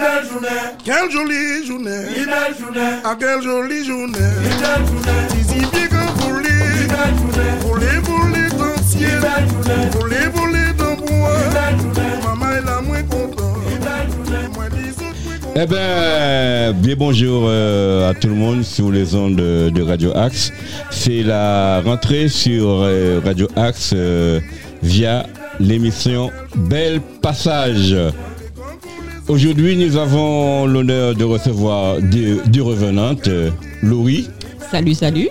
belle journée, Quelle jolie journée. une belle journée, Ah, quelle jolie journée. une belle journée, Zizi bien que une voler. belle journée, Voler, voler dans le ciel. une belle journée, Voler, voler dans le une bois. belle journée, Maman est là, moins content. une belle journée. Moi, dis autres, moins content. Eh bien, bien bonjour euh, à tout le monde sur les ondes de, de Radio Axe. C'est la rentrée sur euh, Radio Axe euh, via l'émission Bel Passage. Aujourd'hui, nous avons l'honneur de recevoir deux, deux revenantes, Laurie, Salut, salut.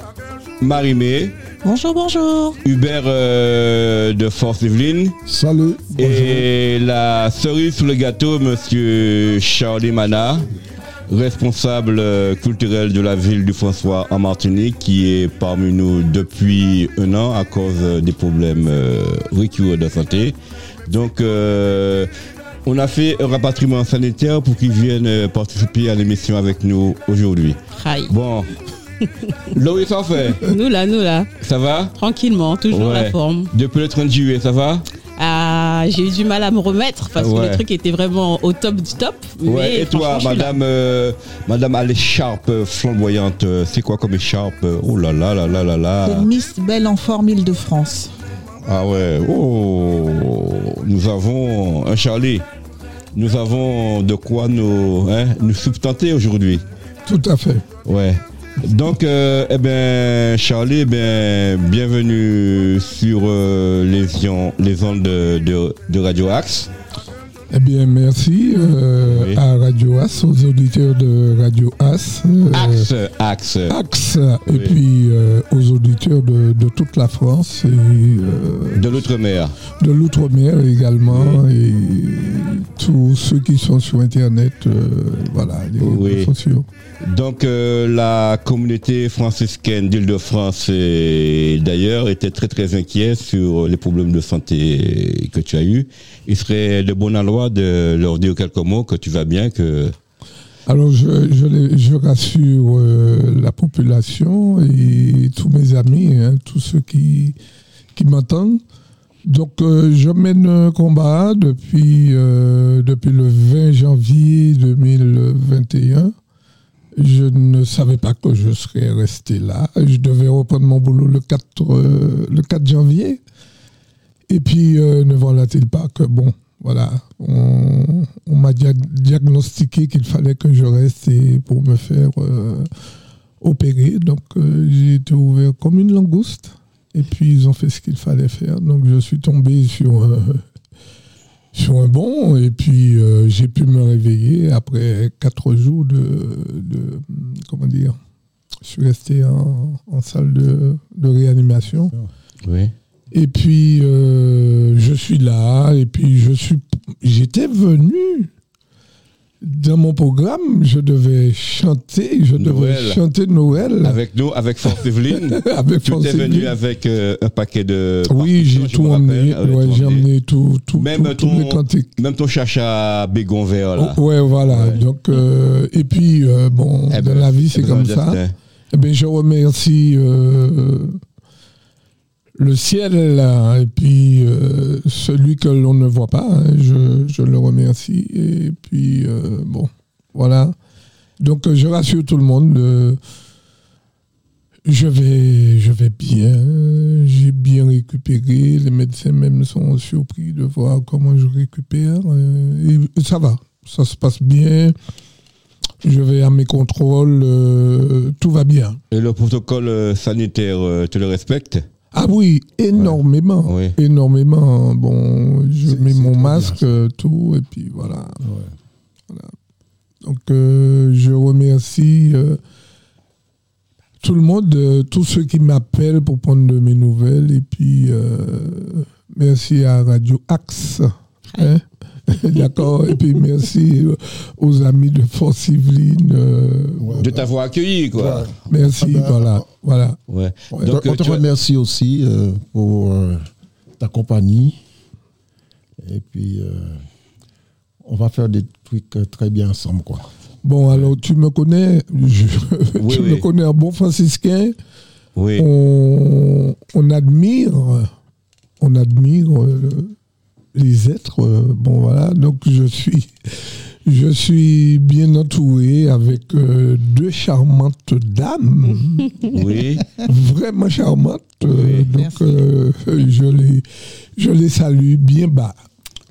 Marimé, Bonjour, bonjour. Hubert euh, de Force Yveline Salut. et la cerise sur le gâteau, monsieur Charlie Mana, responsable euh, culturel de la ville du François en Martinique, qui est parmi nous depuis un an à cause euh, des problèmes euh, récurrents de santé. Donc, euh, on a fait un rapatriement sanitaire pour qu'il vienne euh, participer à l'émission avec nous aujourd'hui. Hi. Bon, Laurie s'en fait, Nous là, nous là. ça va? Tranquillement, toujours Ouais. la forme. Depuis le 30 juillet, ça va? Ah, j'ai eu du mal à me remettre parce que le truc était vraiment au top du top. Ouais, mais et toi, madame, euh, madame à l'écharpe euh, flamboyante, c'est quoi comme écharpe? Oh là là là là là là. C'est Miss Belle en forme Île-de-France. Ah ouais, oh, nous avons un Charlie. Nous avons de quoi nous, hein, nous substanter aujourd'hui. Tout à fait. Ouais. Donc, euh, eh ben, Charlie, eh ben, bienvenue sur euh, les, ondes de, de- de Radio Axe. Eh bien, merci euh, Oui. à Radio As, aux auditeurs de Radio As. euh, Axe, Axe. Axe, Oui. et puis euh, aux auditeurs de, de toute la France et De l'outre-mer. de l'outre-mer également et tous ceux qui sont sur Internet, voilà, les réseaux sociaux. Donc la communauté franciscaine d'Île-de-France d'ailleurs était très très inquiet sur les problèmes de santé que tu as eu. Il serait de bon aloi de leur dire quelques mots que tu vas bien, que Alors, je, je, rassure euh, la population et tous mes amis, hein, tous ceux qui, qui m'entendent. Donc, euh, je mène un combat depuis, euh, depuis le 20 janvier 2021. Je ne savais pas que je serais resté là. Je devais reprendre mon boulot le 4, euh, le 4 janvier. Et puis, ne voilà-t-il pas que, bon, voilà, on, m'a dia- diagnostiqué qu'il fallait que je reste pour me faire euh, opérer. Donc, euh, j'ai été ouvert comme une langouste. Et puis, ils ont fait ce qu'il fallait faire. Donc, je suis tombé sur, euh, un bon. Et puis, j'ai pu me réveiller après quatre jours de. de- comment dire Je suis resté en, en salle de, de réanimation. oui. Et puis, euh, je suis là, et puis je suis, j'étais venu dans mon programme, je devais chanter, je devais chanter Noël avec nous, avec Force Evelyne. avec tu Francine. venu avec euh, un paquet de. Oui, j'ai tout me emmené, ouais, j'ai emmené tout, tout, Même tout- tous ton- cantiques. Même ton chacha bégon vert là. Oh, ouais, voilà. Ouais. Donc, euh, et puis, bon, Eh dans ben, la vie, c'est eh ben, comme ça. Eh ben, je remercie le ciel et puis euh, celui que l'on ne voit pas. hein, je, le remercie. Et puis, euh, bon, voilà. Donc, je rassure tout le monde. euh, je vais, je vais bien. J'ai bien récupéré. Les médecins même sont surpris de voir comment je récupère. et ça va. Ça se passe bien. Je vais à mes contrôles. tout va bien. Et le protocole sanitaire, tu le respectes Ah oui, énormément. Énormément. Bon, je mets mon masque, euh, tout, et puis voilà. Ouais. Donc, euh, je remercie euh, tout le monde, euh, tous ceux qui m'appellent pour prendre de mes nouvelles. Et puis, euh, merci à Radio Axe. hein. D'accord. Et puis, merci aux amis de Force Yveline. euh, Ouais, De ouais. t'avoir accueilli, quoi. Ouais. merci. Ah ben, voilà. voilà. Ouais. Ouais. Donc, on euh, te remercie aussi euh, pour euh, ta compagnie. Et puis, euh, on va faire des trucs très bien ensemble, quoi. Bon, alors, tu me connais. je- Oui, tu oui. me connais un bon franciscain. oui. on, on admire, on admire euh, les êtres. euh, bon voilà, donc je suis, Je suis bien entouré avec euh, deux charmantes dames, Oui. vraiment charmantes. euh, Oui. donc, euh, je, les, je les salue bien bas.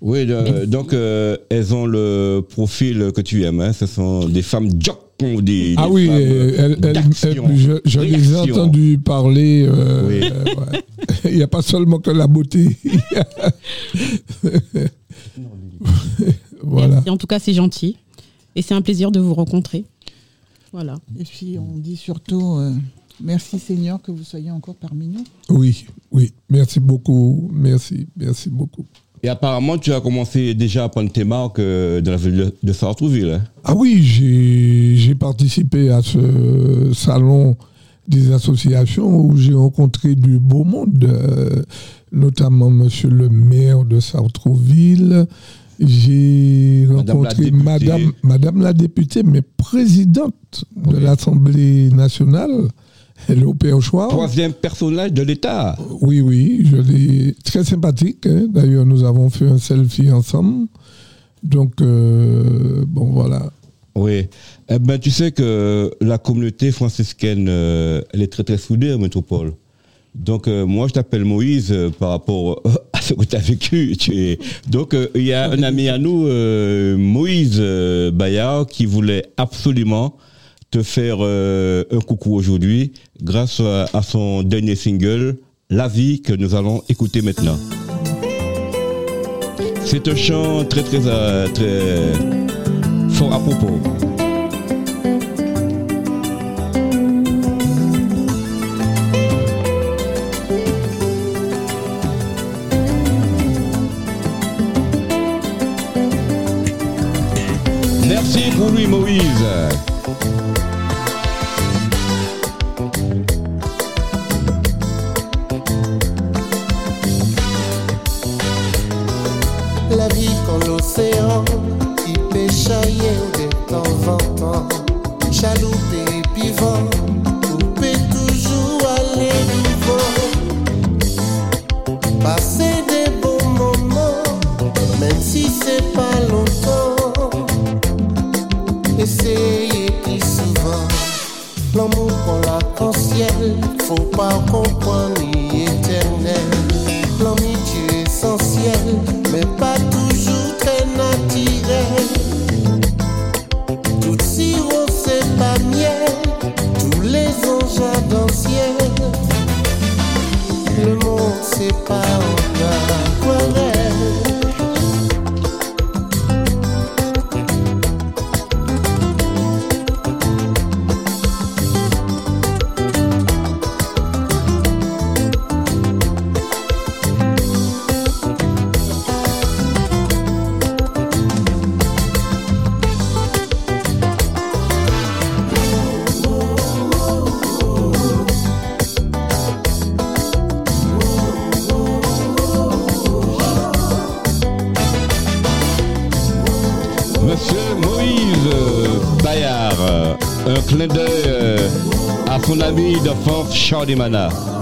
Oui, donc euh, elles ont le profil que tu aimes. hein. Ce sont des femmes jock des, Ah des oui, femmes, elles- je, je les ai entendues parler. euh, Oui. euh, ouais. Il n'y a pas seulement que la beauté. voilà. Merci. En tout cas, c'est gentil. Et c'est un plaisir de vous rencontrer. Voilà. Et puis on dit surtout euh, merci Seigneur que vous soyez encore parmi nous. Oui, oui. Merci beaucoup. Merci, merci beaucoup. Et apparemment, tu as commencé déjà à prendre tes marques euh, dans la ville de, Sartrouville. hein. Ah oui, j'ai participé à ce salon des associations où j'ai rencontré du beau monde, euh, notamment monsieur le maire de Sartrouville. J'ai la rencontré députée. madame, madame la députée, mais présidente de l'Assemblée nationale. Est au Perchoir. Troisième personnage de l'État. Oui, oui, je l'ai très sympathique. hein. D'ailleurs, nous avons fait un selfie ensemble. Donc, euh, bon, voilà. Oui. Eh ben, tu sais que la communauté franciscaine, euh, elle est très très soudée en métropole. Donc euh, moi, je t'appelle Moïse par rapport à ce que tu as vécu. Tu es... Donc il y a un ami à nous, Moïse Bayard, qui voulait absolument te faire euh, un coucou aujourd'hui grâce à, son dernier single, La vie, que nous allons écouter maintenant. C'est un chant très très euh, très fort à propos. Merci pour lui, Moïse. Ami d'enfance Charlie Mana. Pas besoin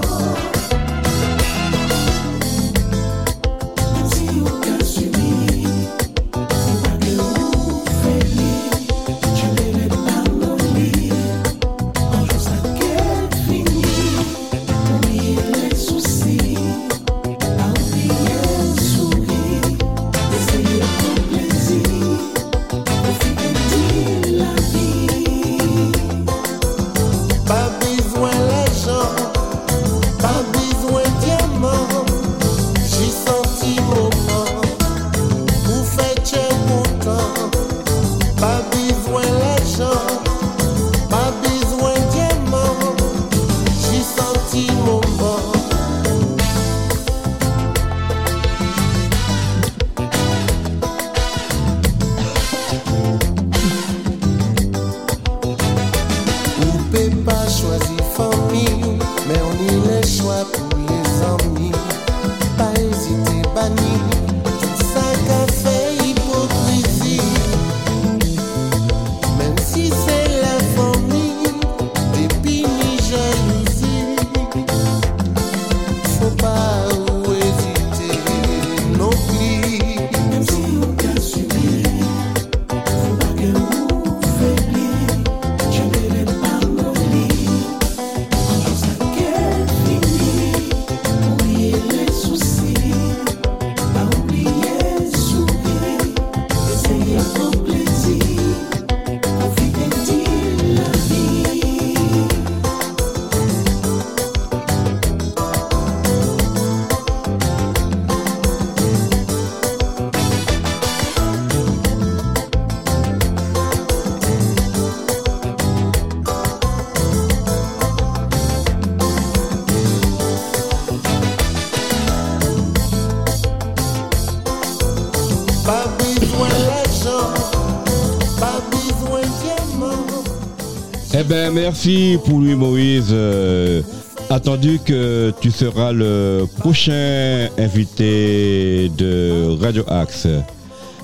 merci pour lui Moïse. Euh, attendu que tu seras le prochain invité de Radio Axe.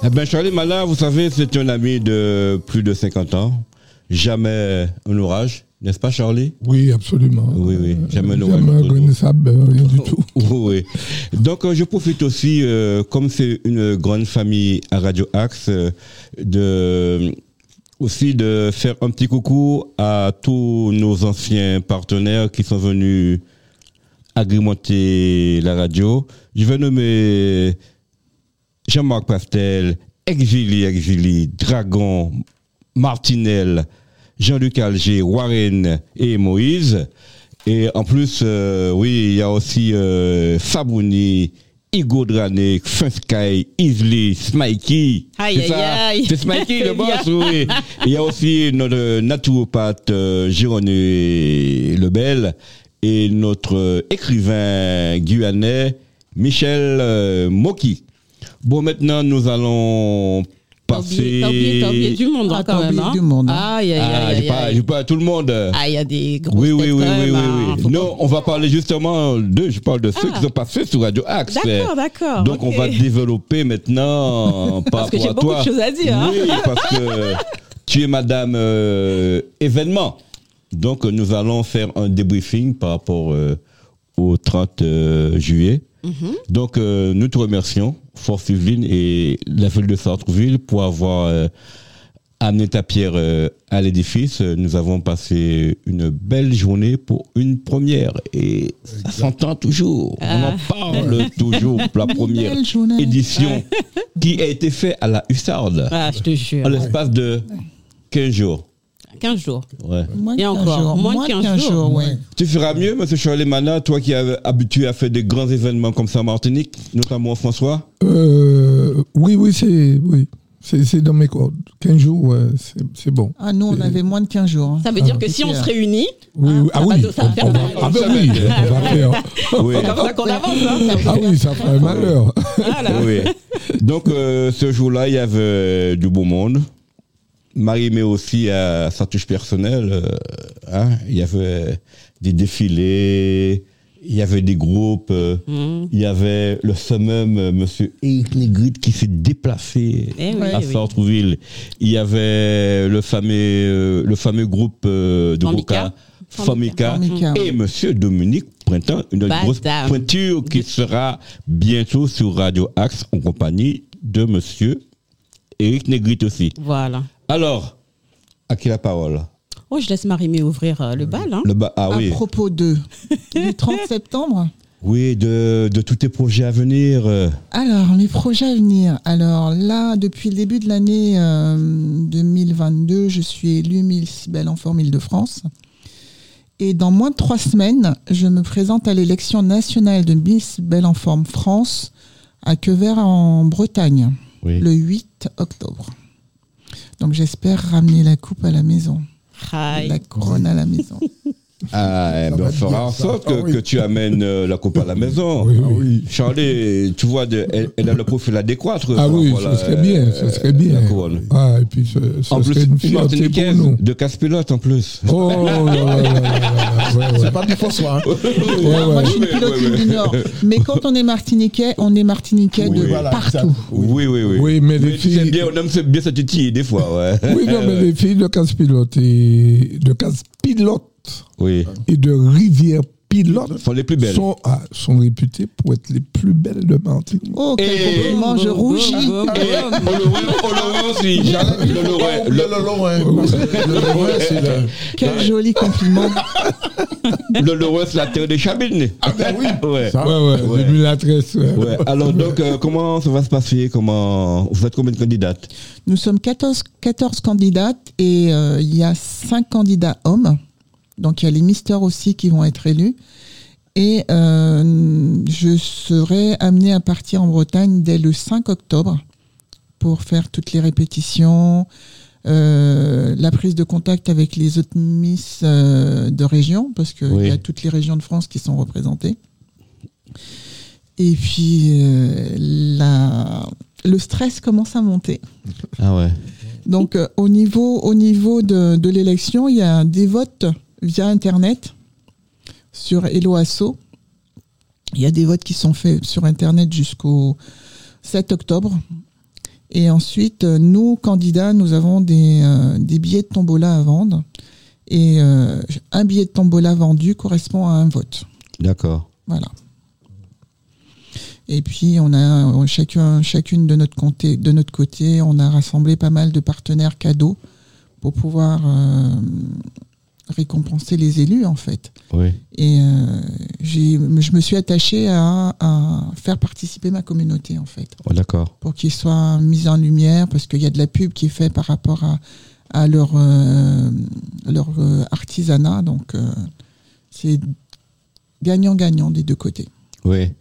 Eh ben Charlie Malin, vous savez, c'est un ami de plus de 50 ans. Jamais un orage, n'est-ce pas Charlie? Oui, absolument. Oui, oui, jamais un orage. Jamais reconnaissable, euh, rien du tout. Oui. Donc, euh, je profite aussi, euh, comme c'est une grande famille à Radio Axe, de aussi de faire un petit coucou à tous nos anciens partenaires qui sont venus agrémenter la radio. Je vais nommer Jean-Marc Pastel, Exili, Exili, Dragon, Martinel, Jean-Luc Alger, Warren et Moïse. Et en plus, euh, oui, il y a aussi euh, Fabouni, Igo Drané, Finsky, Isli, Smikey. Aïe, C'est aïe, aïe. C'est Smikey le boss, oui. Il y a aussi notre naturopathe euh, Gironé Lebel et notre euh, écrivain guyanais Michel euh, Moki. Bon, maintenant, nous allons Oublié, t'as oublié- t'as oublié du monde Ah, hein, quand même. hein. du monde, hein. Aïe, aïe, Ah, aïe, pas, aïe. j'ai pas tout le monde. Ah, il y a des grosses Oui, oui, oui, oui, oui, hein. oui. Non, on va parler justement de, je parle de ceux Ah. qui sont passés sur Radio Axe. D'accord, d'accord, Donc, on va développer maintenant par Parce que j'ai beaucoup de choses à dire, hein. Oui, parce que tu es madame euh, événement. Donc, nous allons faire un débriefing par rapport euh, au 30 euh, juillet. Mhm. Donc, euh, nous te remercions, Force Yveline et la ville de Sartreville, pour avoir euh, amené ta pierre euh, à l'édifice. Nous avons passé une belle journée pour une première. Et ça s'entend toujours. On en parle toujours pour la première édition qui a été faite à la Hussarde Ah, je te jure. en l'espace de 15 jours. 15 jours. Ouais. Moins de Et 15 encore, jours. moins de 15 jours. jours, ouais. Tu feras mieux, M. Charlie Mana, toi qui es habitué à faire des grands événements comme ça en Martinique, notamment François? Euh, oui, oui, c'est oui. C'est dans mes cordes. 15 jours, ouais, c'est bon. Ah, nous, on avait moins de 15 jours. hein. Ça veut dire que si on se réunit, Oui, oui. ça Ah va oui, nous- ça va on- faire on va- mal. ah ben oui, on va faire. Oui. c'est comme ça qu'on avance. Hein, Ah oui, ça ferait malheur. Voilà. Oui. Donc, euh, ce jour-là, il y avait du beau monde. Marie met aussi à sa touche personnelle. euh, hein, il y avait des défilés, il y avait des groupes, euh, Mhm. il y avait le summum, euh, monsieur Eric Negrit, qui s'est déplacé Eh oui, à oui. Il y avait le fameux, euh, le fameux groupe euh, de. Roca, Formica, Formica, et monsieur Dominique Printemps, une grosse pointure qui sera bientôt sur Radio Axe en compagnie de monsieur Eric Negrit aussi. Voilà. Alors, à qui la parole? Oh, je laisse Marie-Mé ouvrir euh, le bal. Hein. le ba- Ah À oui, propos de, du 30 septembre? oui de, de tous tes projets à venir. euh, Alors, mes projets à venir. Alors là, depuis le début de l'année euh, 2022, je suis élue Miss Belle en Forme Île-de-France. Et dans moins de trois semaines, je me présente à l'élection nationale de Miss Belle en Forme France à Quevert en Bretagne, oui. le 8 octobre. Donc j'espère ramener la coupe à la maison, la couronne à la maison. Ah, eh Ça ben, on fera en sorte Ah que, oui. que tu amènes euh, la coupe à la maison. Oui, Ah oui. oui. Charlie, tu vois, de, elle, elle a le profil adéquat. Ah oui, ce serait bien, ce serait bien. Ah, et puis ce, ce En plus, serait une fierté pour nous. de casse-pilote en plus. Oh. C'est pas du François. hein. Ouais, Moi, ouais. je suis une pilote ouais, ouais. du Nord. Mais quand on est martiniquais, on est martiniquais Oui, de voilà, partout. Oui, oui, oui. Oui, mais les tu sais filles- bien, on aime bien se titiller des fois, ouais. Oui, non, mais les filles de casse-pilote et de casse-pilote Oui, et de rivière-pilote sont les plus belles. sont, ah, sont réputées pour être les plus belles de Martinique. Oh, quel Et- compliment, je rougis. On le. Quel joli compliment. le Lorrain, c'est la terre des chabines. Ah ben oui. Ouais. Ça, Ouais, ouais, ouais. depuis la tresse. ouais. Alors donc, euh, comment ça va se passer? Comment vous faites combien de candidates? Nous sommes 14, 14 candidates et euh, il y a 5 candidats hommes. Donc il y a les misters aussi qui vont être élus. Et euh, je serai amenée à partir en Bretagne dès le 5 octobre pour faire toutes les répétitions, euh, la prise de contact avec les autres Miss euh, de région, parce qu'il Oui. y a toutes les régions de France qui sont représentées. Et puis, la, le stress commence à monter. Ah ouais. Donc, au niveau, au niveau de, de l'élection, il y a des votes via Internet sur Hello Asso. Il y a des votes qui sont faits sur Internet jusqu'au 7 octobre. Et ensuite, euh, nous, candidats, nous avons des, euh, des billets de tombola à vendre. Et euh, un billet de tombola vendu correspond à un vote. D'accord. Voilà. Et puis on a chacun, chacune de notre côté, de notre côté, on a rassemblé pas mal de partenaires cadeaux pour pouvoir euh, récompenser les élus en fait. Oui. Et euh, je me suis attachée à, à faire participer ma communauté en fait, Oh, D'accord. pour qu'ils soient mis en lumière, parce qu'il y a de la pub qui est faite par rapport à, à leur, euh, leur euh, artisanat, donc euh, c'est gagnant-gagnant des deux côtés. Oui.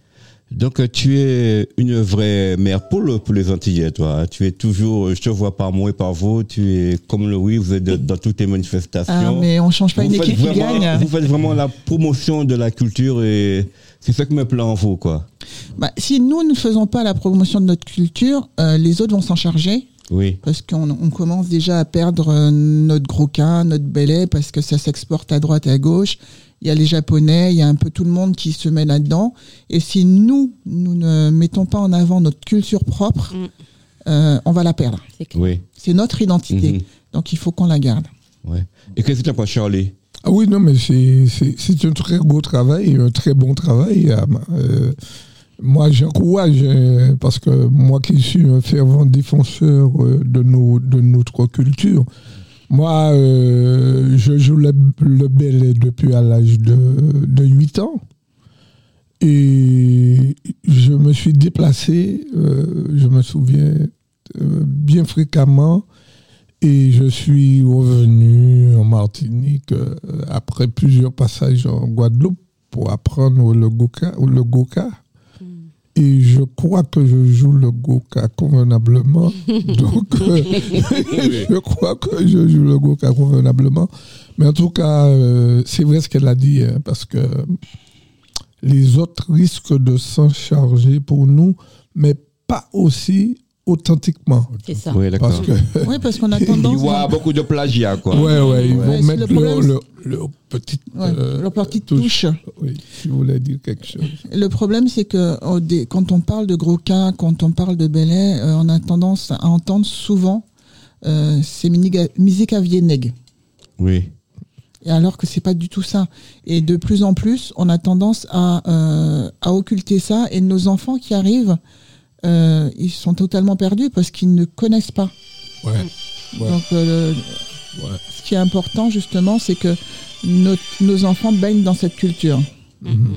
Donc, euh, tu es une vraie mère pour, le- pour les Antillais, toi. Tu es toujours, euh, je te vois par moi et par vous, tu es comme le oui, vous êtes de- dans toutes les manifestations. Ah, mais on change pas vous une équipe qui gagne. Vous faites vraiment la promotion de la culture et c'est ça qui me plaît en vous, quoi. Bah, si nous ne faisons pas la promotion de notre culture, euh, les autres vont s'en charger Oui. parce qu'on on commence déjà à perdre notre gros cas, notre belay parce que ça s'exporte à droite et à gauche. Il y a les Japonais, il y a un peu tout le monde qui se met là-dedans. Et si nous, nous ne mettons pas en avant notre culture propre, Mm. euh, on va la perdre. C'est clair. Oui. C'est notre identité. Mhm. Donc il faut qu'on la garde. Ouais. Et qu'est-ce que tu en penses, Charlie? Ah oui, non, mais c'est- c'est c'est un très beau travail, un très bon travail. euh, euh, moi, j'encourage, euh, parce que moi qui suis un fervent défenseur euh, de, nos, de notre culture, moi, euh, je joue le, le depuis à l'âge de, de 8 ans. Et je me suis déplacé, euh, je me souviens, euh, bien fréquemment. Et je suis revenu en Martinique après plusieurs passages en Guadeloupe pour apprendre le goka. Le goka. Et je crois que je joue le goka convenablement. Donc, euh, je crois que je joue le goka convenablement. Mais en tout cas, euh, c'est vrai ce qu'elle a dit, hein, parce que les autres risquent de s'en charger pour nous, mais pas aussi authentiquement. C'est ça. Oui, d'accord. Parce que Oui, parce qu'on a Il tendance. voit beaucoup de plagiat, quoi. Ouais, ouais, ils Ouais, vont mettre le leur, leur- leur petite. Ouais, euh, leur petite touche. Oui, tu voulais dire quelque chose. Le problème, c'est que quand on parle de gros cas, quand on parle de belay, euh, on a tendance à entendre souvent euh, c'est musique à Vieneg. Oui. Et alors que c'est pas du tout ça. Et de plus en plus, on a tendance à, euh, à occulter ça. Et nos enfants qui arrivent, euh, ils sont totalement perdus parce qu'ils ne connaissent pas. Ouais. Ouais. Donc, euh, Ouais. ce qui est important justement, c'est que nos, nos enfants baignent dans cette culture. Mhm.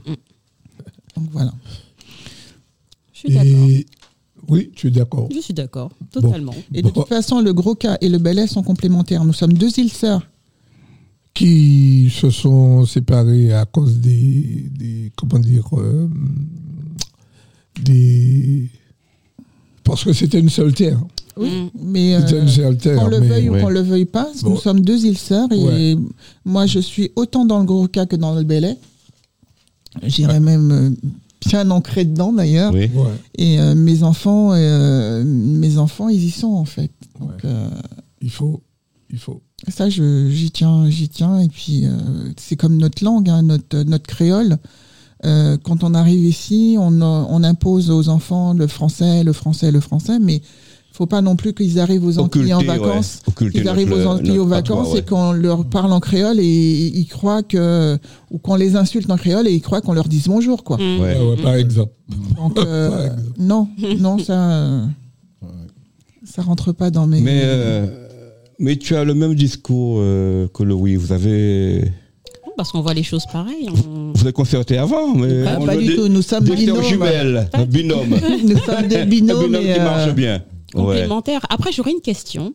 Donc voilà. Je suis d'accord. Et oui, tu es d'accord. Je suis d'accord, totalement. Et de Bon. toute façon, le gros cas et le belay sont complémentaires. Nous sommes deux îles sœurs. Qui se sont séparés à cause des, des comment dire, euh, des parce que c'était une seule terre. Mm. Mais euh, qu'on le mais- veuille ouais. ou qu'on le veuille pas, Bon. nous sommes deux îles sœurs et Ouais. moi je suis autant dans le gros cas que dans le belay. J'irais même euh, bien ancré dedans d'ailleurs. Oui. Ouais. Et euh, mes enfants, euh, mes enfants, ils y sont en fait. Donc Ouais. euh, Il faut, il faut. ça, j'y tiens, j'y tiens. Et puis euh, c'est comme notre langue, hein, notre notre créole. Euh, quand on arrive ici, on, on impose aux enfants le français, le français, le français, mais faut pas non plus qu'ils arrivent aux Antilles en ouais. vacances. Arrivent notre- aux Antilles aux notre vacances patois, ouais. et qu'on leur parle en créole et ils croient que ou qu'on les insulte en créole et ils croient qu'on leur dise bonjour quoi. Mm. Ouais. Ouais, ouais, par exemple. Donc euh, Par exemple. non, non ça ça rentre pas dans mes. Mais, euh, mais tu as le même discours euh, que le oui. Vous avez, Parce qu'on voit les choses pareilles. on- vous avez concerté avant, mais Pas, on pas le du tout. Nous sommes des binômes. jumelles, un binôme, Nous sommes des un binômes. binôme qui euh, marche bien. Ouais. complémentaire. Après, j'aurais une question.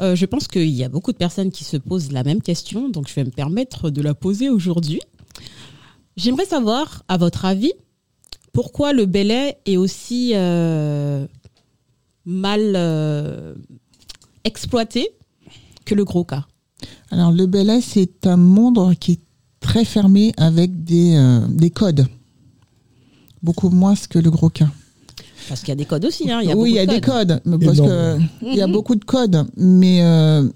Euh, je pense qu'il y a beaucoup de personnes qui se posent la même question, donc je vais me permettre de la poser aujourd'hui. J'aimerais savoir, à votre avis, pourquoi le belay est aussi euh, mal euh, exploité que le gros cas? Alors le belay, c'est un monde qui est très fermé avec des, euh, des codes. Beaucoup moins que le gros cas. Parce qu'il y a des codes aussi. Hein. Il y a oui, il y a des codes, parce non. que il y a Mhm. beaucoup de codes, mais euh,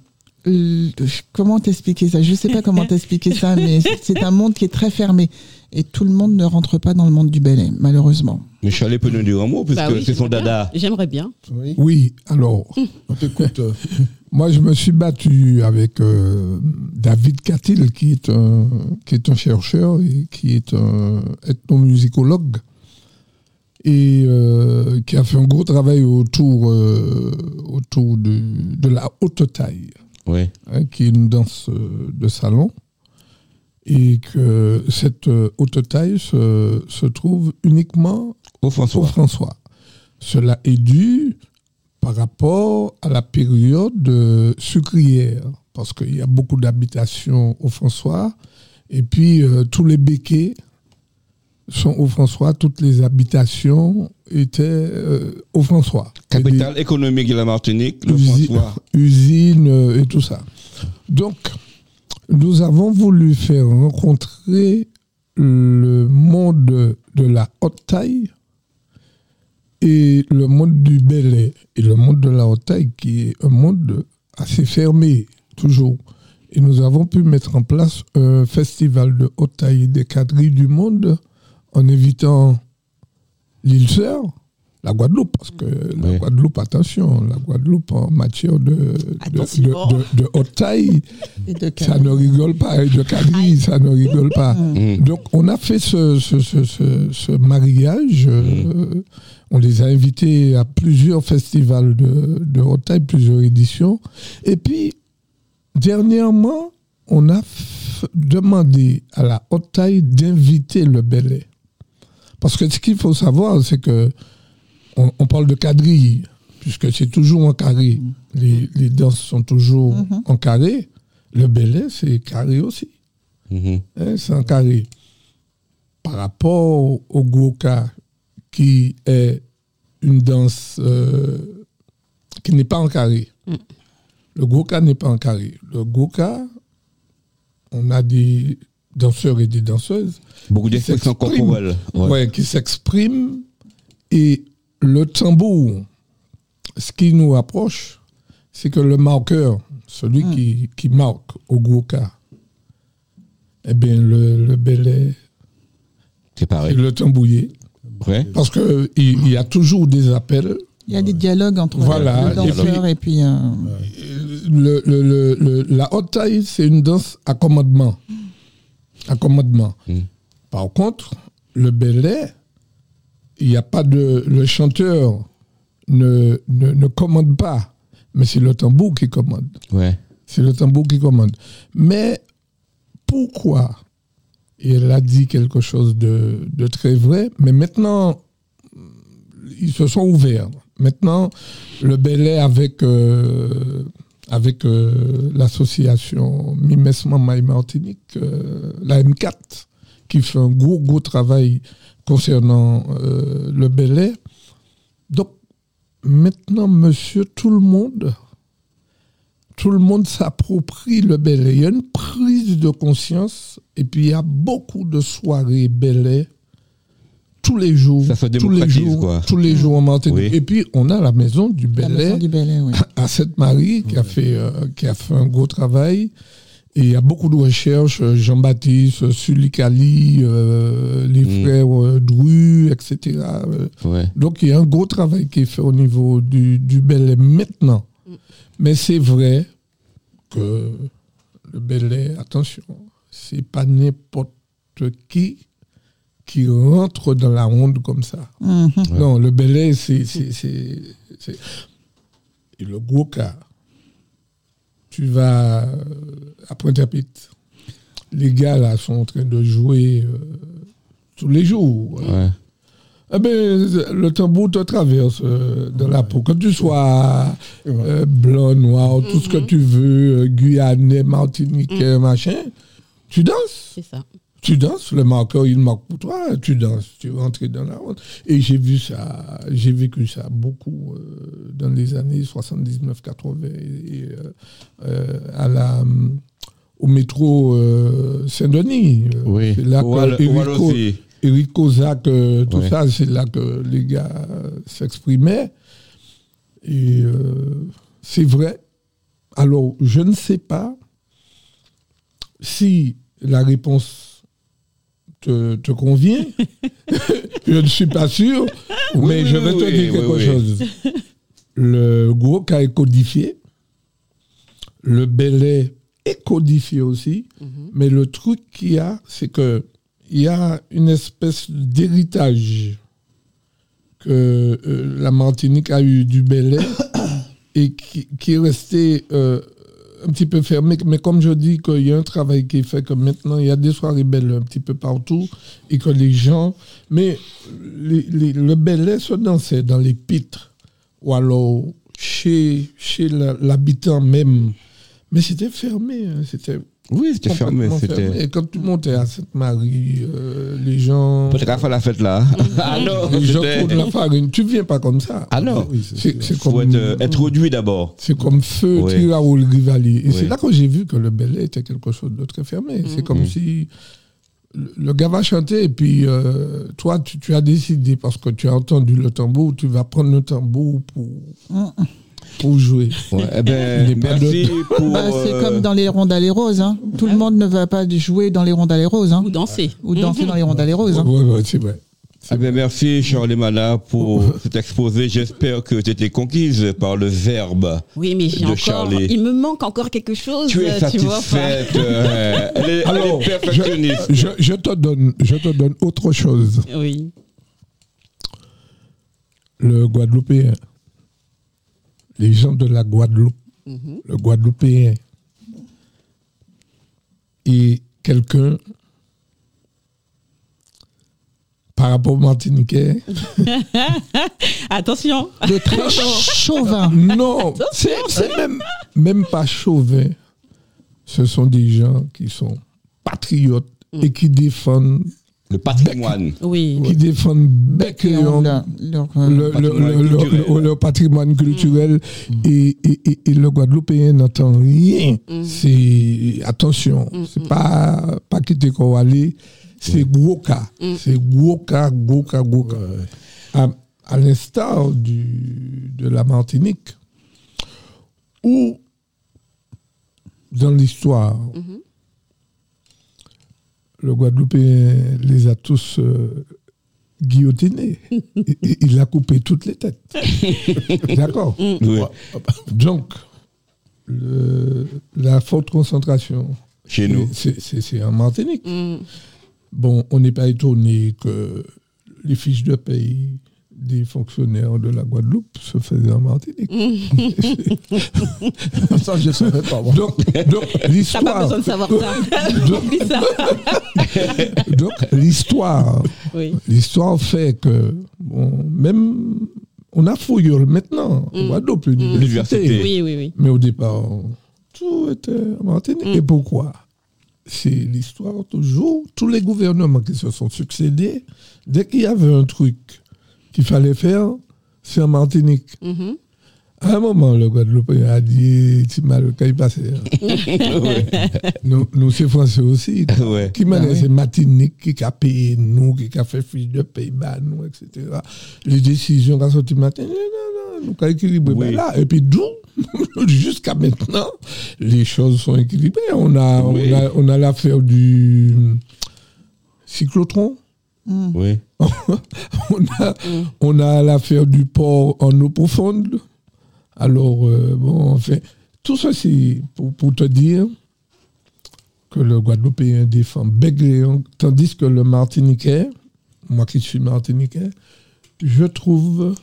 comment t'expliquer ça? Je sais pas comment t'expliquer ça, mais c'est- un monde qui est très fermé et tout le monde ne rentre pas dans le monde du ballet, malheureusement. Mais Chalet peut nous dire un mot, puisque Bah oui, c'est son dada. J'aimerais bien. Oui, Oui, alors, on t'écoute. euh, moi je me suis battu avec euh, David Catil, qui est, un, qui est un chercheur et qui est un ethnomusicologue et euh, qui a fait un gros travail autour, euh, autour de, de la haute taille. Oui. hein, qui est une danse euh, de salon, et que cette euh, haute taille se, se trouve uniquement Au au François. François. Cela est dû par rapport à la période sucrière, parce qu'il y a beaucoup d'habitations au François, et puis euh, tous les béquets sont au François, toutes les habitations étaient euh, au François. Capitale économique de la Martinique, le François. usine euh, et tout ça. Donc, nous avons voulu faire rencontrer le monde de la haute taille et le monde du belay. Et le monde de la haute taille qui est un monde assez fermé, toujours. Et nous avons pu mettre en place un festival de haute taille des quadrilles du monde en évitant l'île Sœur, la Guadeloupe, parce que la. Guadeloupe, attention, la Guadeloupe en matière de, de, Attention. de- de- de haute taille, ça ne rigole pas, et de quadrille, ça ne rigole pas. Mm. Donc, on a fait ce, ce, ce, ce- ce mariage. euh, on les a invités à plusieurs festivals de, de haute taille, plusieurs éditions. Et puis, dernièrement, on a demandé à la haute taille d'inviter le belay. Parce que ce qu'il faut savoir, c'est que on, on parle de quadrille, puisque c'est toujours en carré. Les, les danses sont toujours Mhm. en carré. Le belay, c'est carré aussi. Mhm. Hein, c'est en carré. Par rapport au goka, qui est une danse euh, qui n'est pas en carré. Mm. Le goka n'est pas en carré. Le goka, on a des danseurs et des danseuses Beaucoup Qui d'expressions corporelles. Ouais. ouais, qui s'expriment et le tambour, ce qui nous approche, c'est que le marqueur, celui Mm. qui, qui marque au goka, eh bien, le, le belay C'est et pareil. le tambouillé, Ouais. parce qu'il il y a toujours des appels. Il y a des dialogues entre Voilà, le danseur et puis. euh, Le, le- le- le- la haute taille, c'est une danse à commandement. Commandement. Mm. Par contre, le belay, il n'y a pas de. Le chanteur ne, ne, ne commande pas, mais c'est le tambour qui commande. Ouais. C'est le tambour qui commande. Mais pourquoi Et elle a dit quelque chose de, de très vrai, mais maintenant, ils se sont ouverts. Maintenant, le Belay avec, euh, avec euh, l'association Mimesman Maï Martinique, euh, la M4, qui fait un gros, gros travail concernant euh, le Belay. Donc, maintenant, monsieur, tout le monde tout le monde s'approprie le belay. Il y a une prise de conscience et puis il y a beaucoup de soirées belay tous les jours. Ça se tous les jours, quoi. tous les jours en Martinique. Oui. Et puis on a la maison du la belay oui. à Sainte-Marie qui, a fait, euh, qui a fait un gros travail. Et il y a beaucoup de recherches, euh, Jean-Baptiste, Sulikali, euh, les Mm. frères euh, Dru, etc. Ouais. donc il y a un gros travail qui est fait au niveau du, du Belay maintenant. Mais c'est vrai que le Belay, attention, c'est pas n'importe qui qui rentre dans la ronde comme ça. Mhm. Non, le Belay, c'est. c'est- c'est- c'est- Et le gros cas, tu vas euh, à Pointe-à-Pitre. Les gars là sont en train de jouer euh, tous les jours. Ouais. Eh ben, le tambour te traverse euh, dans la peau. Que tu sois euh, blanc, noir, tout ce que tu veux, euh, guyanais, martiniquais, machin, tu danses. C'est ça. Tu danses, le marqueur, il marque pour toi, tu danses, tu rentres dans la route. Et j'ai vu ça, j'ai vécu ça beaucoup euh, dans les années 79-80 et, euh, euh, à la, au métro euh, Saint-Denis. Euh, Oui. C'est là que Erico- euh, tout Ouais. ça, c'est là que les gars euh, s'exprimaient. Et euh, c'est vrai. Alors, je ne sais pas si la réponse te, te convient. je ne suis pas sûr, mais oui, je vais te dire quelque chose. Le gros cas est codifié. Le belay est codifié aussi. Mais le truc qu'il y a, c'est que il y a une espèce d'héritage que euh, la Martinique a eu du belay et qui, qui est resté euh, un petit peu fermé. Mais comme je dis qu'il y a un travail qui fait que maintenant il y a des soirées belles un petit peu partout et que les gens. Mais les- les- le se dansait dans les pitres ou alors chez, chez l'habitant même. Mais c'était fermé. hein, C'était Oui, c'était fermé. C'était. Et quand tu montais à Sainte-Marie, euh, les gens. Peut-être faire la fête là. ah non, Les gens de la farine. Tu viens pas comme ça. Ah non. Oui, c'est Faut comme. être euh, introduit d'abord. C'est comme feu, Oui. Tiraoul, Rivali. Et Oui. c'est là que j'ai vu que le belay était quelque chose de très fermé. C'est comme Mm. si le gars va chanter et puis euh, toi, tu, tu as décidé parce que tu as entendu le tambour, tu vas prendre le tambour pour, pour jouer. Ouais, eh ben, merci pour. Bah, c'est euh, comme dans les rondelles roses. Hein. Tout le monde ne va pas jouer dans les rondelles roses. Hein. Ou danser. Ou danser dans les rondelles roses. Hein. Ouais, ouais, c'est vrai. eh ben, merci Charles Mana pour cet exposé. J'espère que tu étais conquise par le verbe. Oui, mais De encore. Charlie. Il me manque encore quelque chose. Tu es tu vois pas. satisfaite. euh, elle, est, elle Alors, est perfectionniste. Je, je te donne, je te donne autre chose. Oui. Le Guadeloupéen. Les gens de la Guadeloupe. Le Guadeloupéen. Et quelqu'un, par rapport au Martiniquais, Attention. De très chauvin. non, c'est c'est même, même pas chauvin. Ce sont des gens qui sont patriotes et qui défendent, Le patrimoine. Oui. qui défendent bec et Leur- ongle leur- euh, le, le- patrimoine culturel. patrimoine culturel. Et, et- et- et le Guadeloupéen n'entend rien. C'est attention, c'est pas pas quitter qu'on aller, c'est gros cas, c'est gros cas, gros cas, gros cas. À, à l'instar du de la Martinique, où dans l'histoire, le Guadeloupéen les a tous euh, guillotinés. Il- a coupé toutes les têtes. D'accord. Oui. Donc, le- la forte concentration, Chez nous. c'est- en Martinique. Mm. Bon, on n'est pas étonné que les fiches de paye des fonctionnaires de la Guadeloupe se faisaient en Martinique. Ça, je ne savais pas. moi. Donc, donc T'as pas l'histoire. besoin de savoir ça. donc, l'histoire. Oui. L'histoire fait que, bon, même, on a Fouillol maintenant, en Guadeloupe, l'université. L'université. Oui, oui, oui. Mais au départ, tout était en Martinique. Et pourquoi? C'est l'histoire toujours. Tous les gouvernements qui se sont succédés, dès qu'il y avait un truc qu'il fallait faire, c'est en Martinique. Mhm. À un moment, le Guadeloupéen a dit, tu m'as le cas il passait. nous, nous, c'est français aussi. Ouais. Qui m'a c'est Martinique qui a payé nous, qui a fait fiche de Pays-Bas, nous, etc. Les décisions qui sont sorties matin, non, non, nous avons équilibré. Oui. Ben là, et puis d'où, jusqu'à maintenant, les choses sont équilibrées. On a, Oui. on a, on a l'affaire du cyclotron. Oui. on a, on a l'affaire du port en eau profonde. Alors, euh, bon, enfin, tout ceci pour, pour te dire que le Guadeloupéen défend Bégléon, tandis que le Martiniquais, moi qui suis Martiniquais, je trouve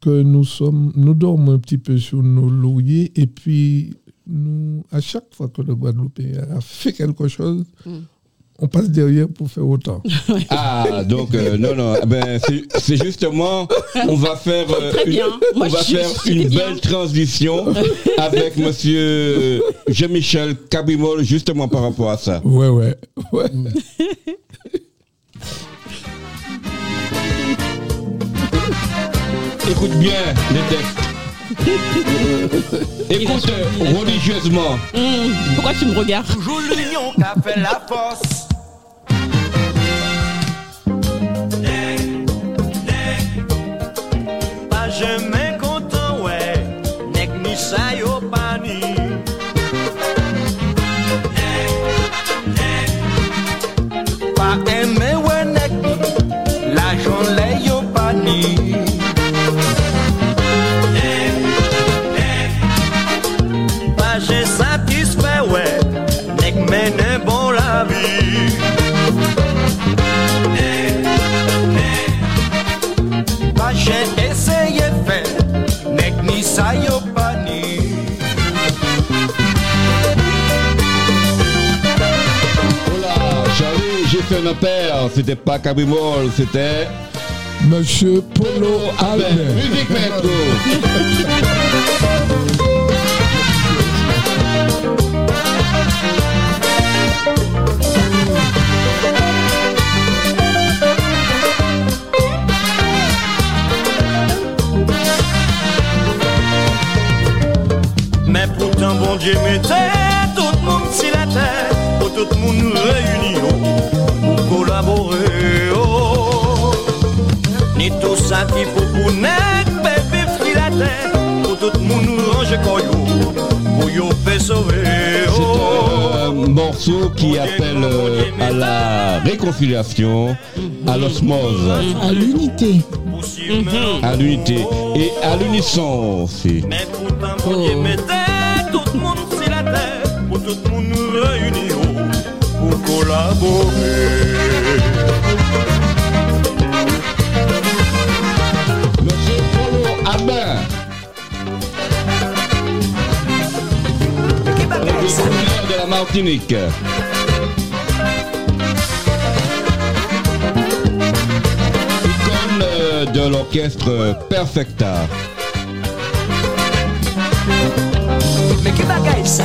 que nous sommes, nous dormons un petit peu sur nos lauriers et puis nous, à chaque fois que le Guadeloupéen a fait quelque chose, on passe derrière pour faire autant. Ah, donc, euh, non, non, eh ben, c'est- justement, on va faire, euh, une, bien. Moi, on va je suis- faire je suis une bien. belle transition avec monsieur Jean-Michel Cabimol, justement par rapport à ça. Ouais, ouais, ouais. Écoute bien les textes. Écoute, religieusement. Mmh. Pourquoi tu me regardes Toujours l'union qu'a fait la force. Pas jamais content, ouais. Nec ni ça. C'était pas Cabrimol, c'était. Monsieur Polo Albert. Musique maître. La tout koyo, yo. C'est un morceau qui appelle euh, à la réconciliation, à l'osmose, À l'unité. Même- à l'unité et à l'unisson aussi. Mais pourtant, bon Dieu mettait tout le monde sur la terre, pour tout le monde réuni, oh, pour collaborer. Originaire de la Martinique. Icône euh, de l'orchestre Perfecta. Mais qui bagaille ça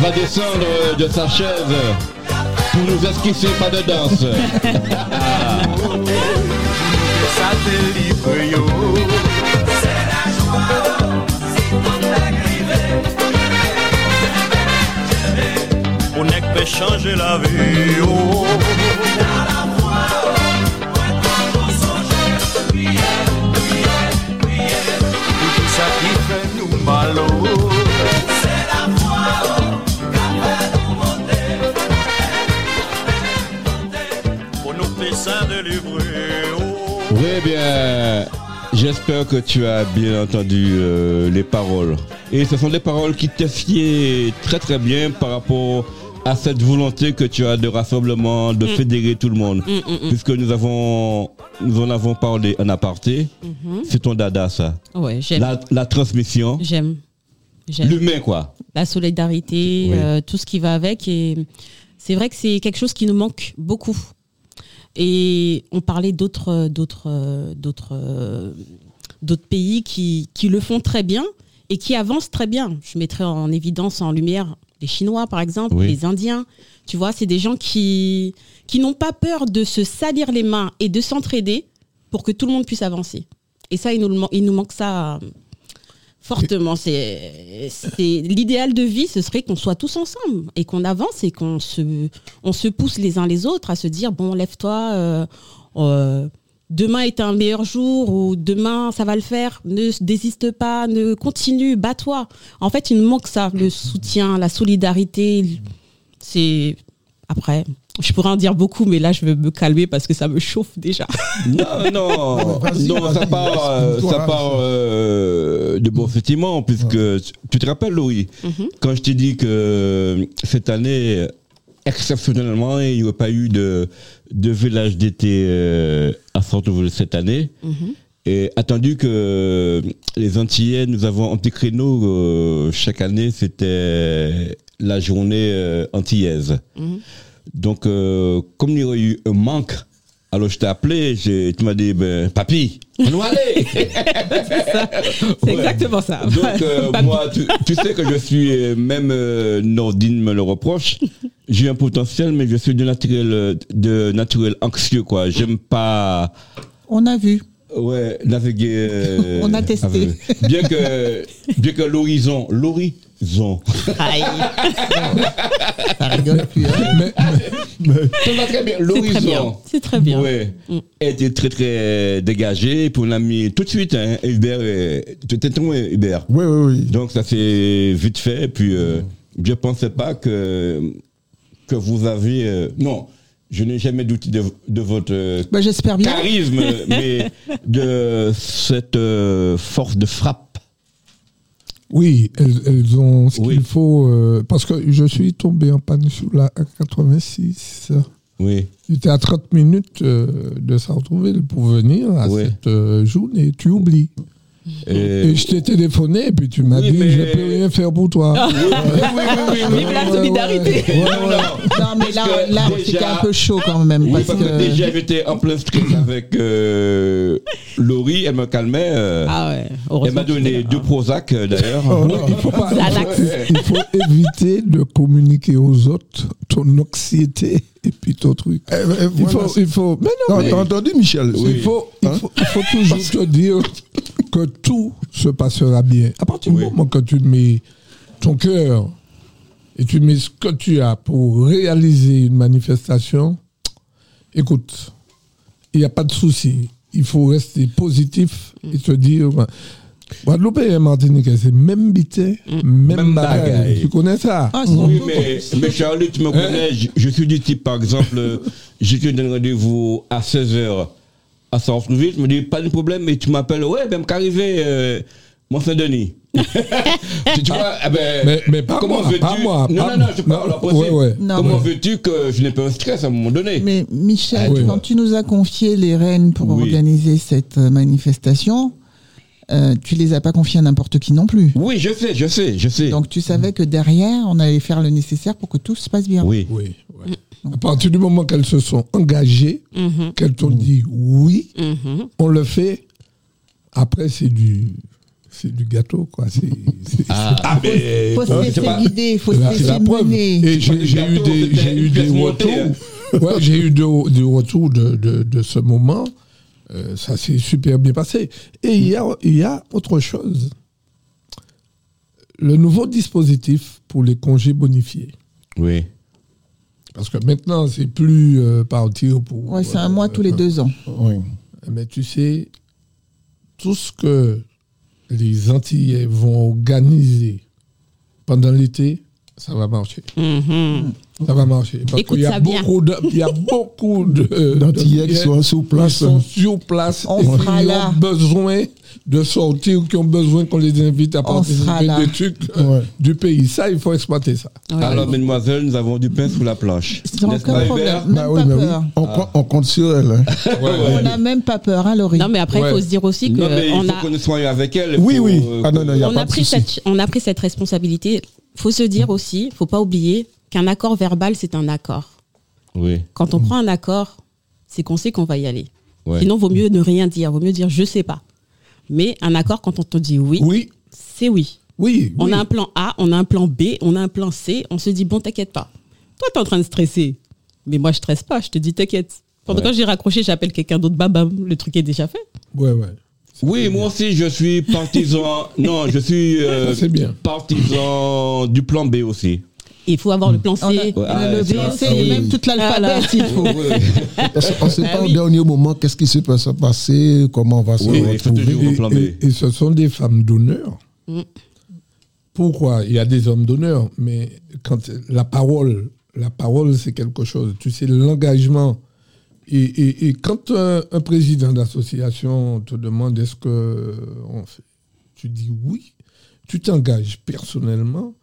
va descendre de sa chaise pour nous esquisser pas de danse. On n'est que changer la vie Oui, bien, j'espère que tu as bien entendu euh, les paroles. Et ce sont des paroles qui t'effiaient très très bien par rapport à cette volonté que tu as de rassemblement, de fédérer tout le monde. Mm, mm, mm. Puisque nous avons, nous en avons parlé en aparté. Mhm. C'est ton dada, ça. Ouais, j'aime. La, la transmission. J'aime. J'aime. L'humain, quoi. La solidarité, Oui. euh, tout ce qui va avec. Et c'est vrai que c'est quelque chose qui nous manque beaucoup. Et on parlait d'autres, d'autres, euh, d'autres, euh, d'autres pays qui, qui le font très bien et qui avancent très bien. Je mettrais en évidence, en lumière, les Chinois, par exemple, Oui. les Indiens. Tu vois, c'est des gens qui, qui n'ont pas peur de se salir les mains et de s'entraider pour que tout le monde puisse avancer. Et ça, il nous, il nous manque ça euh, fortement. C'est l'idéal de vie, ce serait qu'on soit tous ensemble et qu'on avance et qu'on se, on se pousse les uns les autres à se dire bon, lève-toi. euh, euh, Demain est un meilleur jour ou demain ça va le faire. Ne désiste pas, ne continue, bats-toi. En fait, il nous manque ça, le soutien, la solidarité. C'est après, je pourrais en dire beaucoup, mais là je vais me calmer parce que ça me chauffe déjà. Non, non, ça part, euh, ça part euh, de bons sentiments, puisque tu te rappelles, Louis, Mhm. quand je t'ai dit que cette année, exceptionnellement, il n'y aurait pas eu de, de village d'été euh, à Sartrouville cette année. Mhm. Et attendu que les Antillais, nous avons un petit créneau euh, chaque année, c'était la journée euh, antillaise. Mhm. Donc, euh, comme il y aurait eu un manque, alors je t'ai appelé, j'ai- tu m'as dit, ben, papy, on va aller. C'est exactement ça. Donc, euh, moi, tu, tu sais que je suis, euh, même euh, Nordine me le reproche, j'ai un potentiel, mais je suis de naturel, de naturel anxieux, quoi. J'aime pas On a vu. Ouais, naviguer. euh, On a testé. avec- Bien que, bien que l'horizon, l'horizon. Aïe. Ça rigole plus. hein. Mais, Ça va très bien. C'est très bien. L'horizon. C'est très bien. Ouais, Mm. était très très dégagé. Puis on a mis tout de suite, hein, Hubert, tu étais ton Hubert. Oui, oui, oui. Donc ça s'est vite fait. Puis euh, je pensais pas que que vous aviez. euh, non, je n'ai jamais douté de, de votre Bah, J'espère bien. charisme, mais de cette euh, force de frappe. oui, elles, elles ont ce Oui. qu'il faut. euh, parce que je suis tombé en panne sur la 86. Oui, J'étais à 30 minutes euh, de s'en retrouver pour venir à Oui. cette euh, journée. Tu oublies. Et- Et je t'ai téléphoné et puis tu m'as Oui, dit mais- je peux rien faire pour toi. oui, oui, oui, oui, Vive la solidarité. ouais, ouais, Non, ouais. Non, mais là, là c'était un peu chaud quand même. Oui, parce parce que que... déjà j'étais en plein stress avec euh, Laurie, elle me calmait. euh, Ah ouais. elle m'a donné deux Prozac euh, d'ailleurs. Oui, il faut pas- Ça laxe. il faut éviter de communiquer aux autres ton anxiété et puis ton truc. Eh, eh, Il voilà. faut, il faut, mais non, mais t'as entendu, Michel? Oui. il, faut, il, Hein? faut, il faut toujours te dire que tout se passera bien. À partir Oui. du moment que tu mets ton cœur et tu mets ce que tu as pour réaliser une manifestation, écoute, il n'y a pas de souci. Il faut rester positif et te dire. Guadeloupe et Martinique, c'est même bité, même, Même bagaille. bagaille. Tu connais ça? Ah, Oui, mais, mais Charlie, tu me connais, je, je suis du type, par exemple, euh, j'ai te donne rendez-vous à 16h à Saint-Flouville, tu me dis, pas de problème, mais tu m'appelles, ouais, ben, qu'arrivé, euh, mon Saint-Denis. tu, tu vois, eh ben, Mais- mais pas comment moi, veux-tu pas moi, Non, pas non, non, je parle Non, ouais, ouais. Non, Comment veux-tu que je n'ai pas un stress à un moment donné? Mais Michel, Ah oui. quand tu nous as confié les rênes pour Oui. organiser cette euh, manifestation, euh, tu les as pas confiées à n'importe qui non plus. Oui, je sais, je sais, je sais. Donc tu savais que derrière, on allait faire le nécessaire pour que tout se passe bien. oui. Oui. ouais. À partir du moment qu'elles se sont engagées, Mhm, qu'elles t'ont dit oui, mhm. on le fait. Après, c'est du, c'est du gâteau, quoi. C'est, c'est- Ah, mais, Faut se c'est laisser guider, faut se laisser mener. Et j'ai, j'ai eu des, j'ai eu des retours. Ouais, j'ai eu de- des retours de, de, de ce moment. Euh, ça s'est super bien passé. Et il y a, il y a autre chose. Le nouveau dispositif pour les congés bonifiés. Oui. Parce que maintenant, c'est plus euh, partir pour. Ouais, c'est un euh, mois tous les deux ans. Oui. Mais tu sais, tout ce que les Antillais vont organiser pendant l'été, ça va marcher. Mhm. Ça va marcher. Parce Écoute qu'il y a ça bien. de, il y a beaucoup de D'Antillais qui sont sur place. qui sont sur place On et sera qui là. ont besoin de sortir, qui ont besoin qu'on les invite à participer des trucs euh, Ouais. du pays. Ça, il faut exploiter ça. Ouais. Alors, mesdemoiselles, nous avons du pain sous la planche. Sans N'est-ce aucun pas, problème. Hubert Même Bah oui, pas bah oui. On, compte- on compte sur elle. hein. On n'a même pas peur, hein, Laurie Non, mais après, il faut se dire aussi Non, mais il qu'on faut a, que nous soyons avec elle. Oui, oui. euh, Ah non, non, il n'y a on pas a pris cette, on a pris cette responsabilité. faut se dire aussi, faut pas oublier qu'un accord verbal, c'est un accord. Oui. Quand on prend un accord, c'est qu'on sait qu'on va y aller. Ouais. Sinon, vaut mieux ne rien dire, vaut mieux dire je sais pas. Mais un accord, quand on te dit oui, Oui, c'est oui. oui. On a un plan A, on a un plan B, on a un plan C, on se dit bon, t'inquiète pas. Toi, t'es en train de stresser. Mais moi, je stresse pas, je te dis t'inquiète. Pendant Ouais. quand j'ai raccroché, j'appelle quelqu'un d'autre, bam, bam, le truc est déjà fait. Ouais, ouais. Oui, moi aussi, je suis partisan. non, je suis euh, Ça, c'est bien. partisan du plan B aussi. Il faut avoir le plan C. On a, Ouais, on a ah, le B, C, ah oui. même toute l'alphabet, faut. Parce qu'on ne sait Ah pas oui. au dernier moment qu'est-ce qui se peut se passer, comment on va se Oui, il retrouver. Et, et- et ce sont des femmes d'honneur. Mm. Pourquoi Il y a des hommes d'honneur, mais quand la parole, la parole, c'est quelque chose. Tu sais, l'engagement. Et, et- et quand un, un président d'association te demande est-ce que on fait, tu dis oui, tu t'engages personnellement,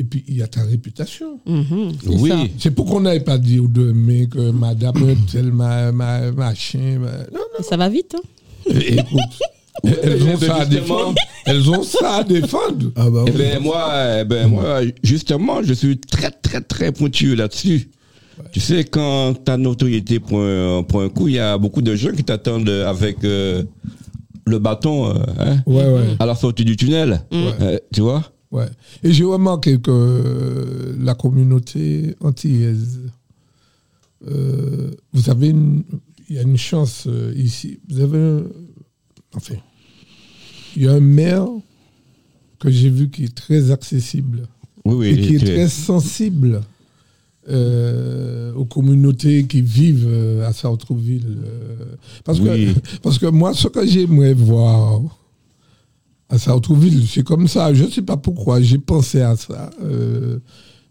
et puis il y a ta réputation. Mhm. Oui. C'est pour qu'on n'aille pas dire demain que madame tel ma, ma, machin. ma- Non, Et ça va vite. hein. Écoute, elles ont ça à défendre. Elles ont ça à défendre. Ah bah Eh oui. ben, moi, eh ben, moi, justement, je suis très, très, très pointu là-dessus. Tu sais, quand ta notoriété prend un, prend un coup, il y a beaucoup de gens qui t'attendent avec euh, le bâton euh, hein, Ouais, ouais, à la sortie du tunnel. Euh, tu vois? Ouais. Et j'ai remarqué que euh, la communauté antillaise, euh, vous avez une- il y a une chance euh, ici. Vous avez. un- Enfin. Il y a un maire que j'ai vu qui est très accessible Oui, oui. et qui est très- sensible euh, aux communautés qui vivent à Sartrouville. parce, Oui. que, parce que moi, ce que j'aimerais voir à Sartrouville, c'est comme ça. Je ne sais pas pourquoi, j'ai pensé à ça. euh,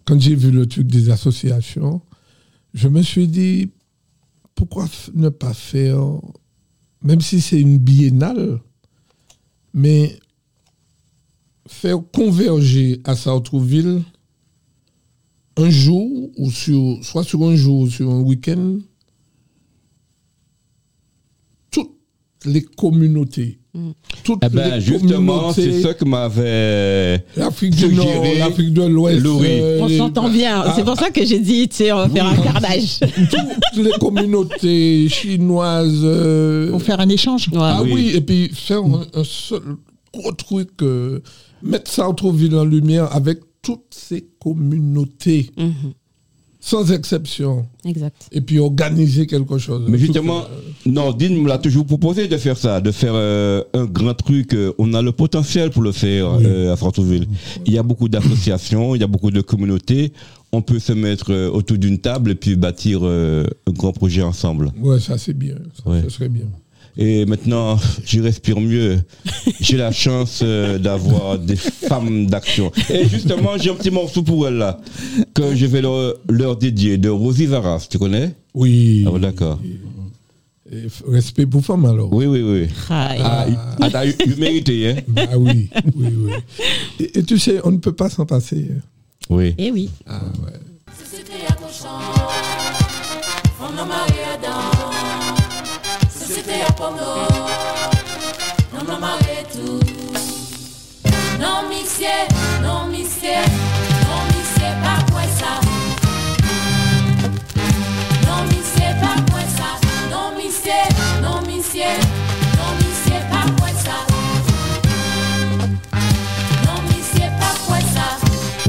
quand j'ai vu le truc des associations, je me suis dit, pourquoi ne pas faire, même si c'est une biennale, mais faire converger à Sartrouville un jour, ou soit sur un jour ou sur un week-end, toutes les communautés. Toutes Eh ben, les justement, c'est communautés, ça que m'avait L'Afrique du Nord, l'Afrique de l'Ouest. Euh, On s'entend bien. Ah, C'est pour ça que j'ai dit, tu sais, on va faire un carnage. toutes les communautés chinoises. euh, Pour faire un échange. Ah Oui. oui. et puis faire un, un seul gros truc, euh, mettre Sartreville en lumière avec toutes ces communautés, Mhm, sans exception, Exact. et puis organiser quelque chose. Mais justement, que- Nordine me l'a toujours proposé de faire ça, de faire euh, un grand truc. euh, On a le potentiel pour le faire Oui. euh, à Francouville. Il y a beaucoup d'associations, il y a beaucoup de communautés. On peut se mettre autour d'une table et puis bâtir euh, un grand projet ensemble. ouais, ça c'est bien, ça, Ouais. ce serait bien. Et maintenant, je respire mieux. J'ai la chance euh, d'avoir des femmes d'action. Et justement, j'ai un petit morceau pour elles là, que je vais leur, leur dédier, de Rosie Varas. Tu connais? Oui. Ah, d'accord. Et f- respect pour femme alors. Oui, oui, oui. Ah, ah, t'as eu, eu mérité, hein Ah oui, oui, oui. Et, et tu sais, on ne peut pas s'en passer. Oui. Eh oui. Ah ouais.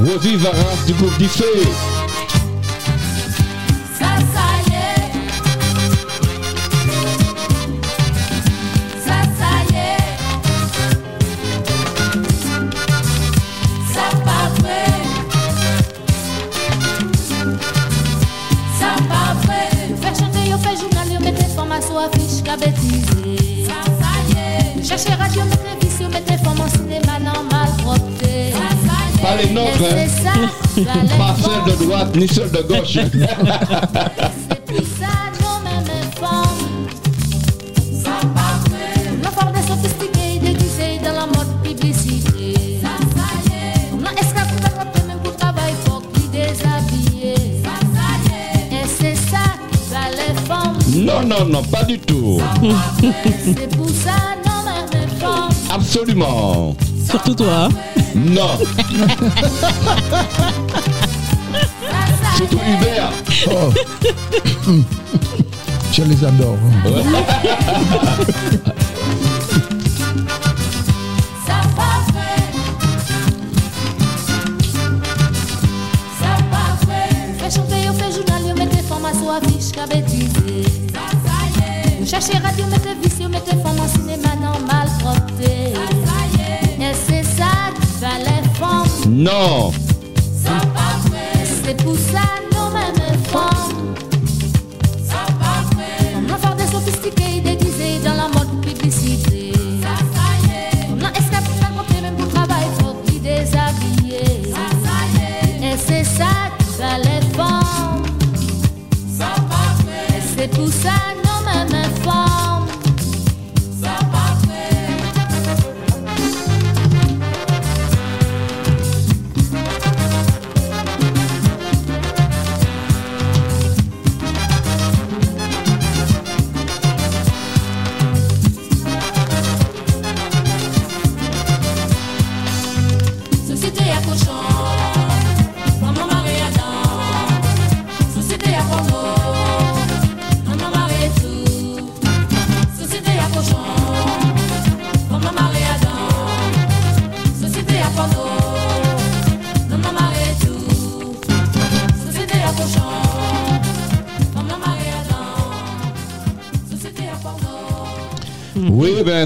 Ça. Rosie Varas du groupe d'Ifé. Y est. Et c'est ça, ça les forme. Non, non, non, pas du tout. C'est pour ça, nous même informe. Absolument. Surtout toi. hein. Non. Surtout. Hubert. Oh. Je les adore. hein. Yo cherchez radio, mettez vis, yo mettez forme en cinéma normal, propre. Ça, ça y est. Et c'est ça, ça les forme. Non. Ça pas vrai.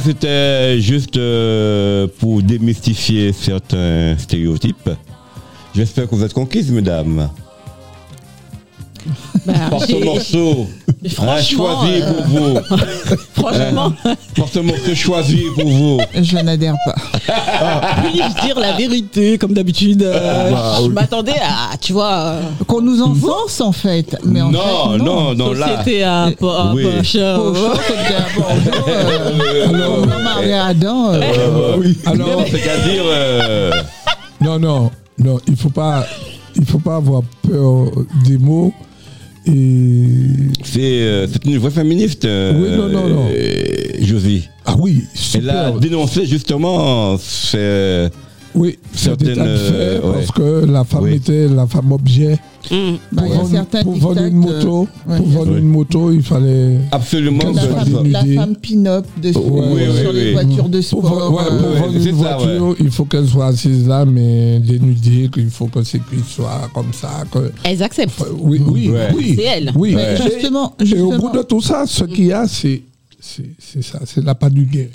C'était juste euh, pour démystifier certains stéréotypes. J'espère que vous êtes conquises, mesdames. Bah, Par ce morceau hein, Franchement, choisi euh, pour vous. Franchement, Par ce morceau choisi pour vous. Je n'adhère pas. puis-je dire la vérité, comme d'habitude euh, Bah, Je oui. m'attendais à, tu vois, euh, Qu'on nous enfonce en fait. Mais en non, fait, non, non, là. société à bon, euh, on Adam. euh, Euh, oui, alors, non, c'est-à-dire. euh, non, non, non, il faut pas, il faut pas avoir peur des mots. Et c'est euh, c'est une vraie féministe. euh, Oui, non, non, non. euh, Josie. ah oui, Elle a super. dénoncé justement. C'est. Oui, état de fait, euh, ouais. parce que la femme Oui. était la femme objet. Hum. bah, il y a vendre, certains pour vendre une moto, euh, ouais, pour vendre Oui. une moto, il fallait Absolument. Qu'elle la, soit que- femme, la femme pin-up de Ouais, oui, sur oui, les oui. voitures de Pour, sport. pour ouais, vendre une ça, voiture, il faut qu'elle soit assise là, mais dénudée, qu'il faut que ses cuisses soient comme ça. Que... Elles acceptent. Enfin, oui, oui, Ouais. oui. C'est elle. Oui, Mais Et- justement, Et, au justement- bout de tout ça, ce qu'il y a, c'est c'est ça, c'est la pas du guet.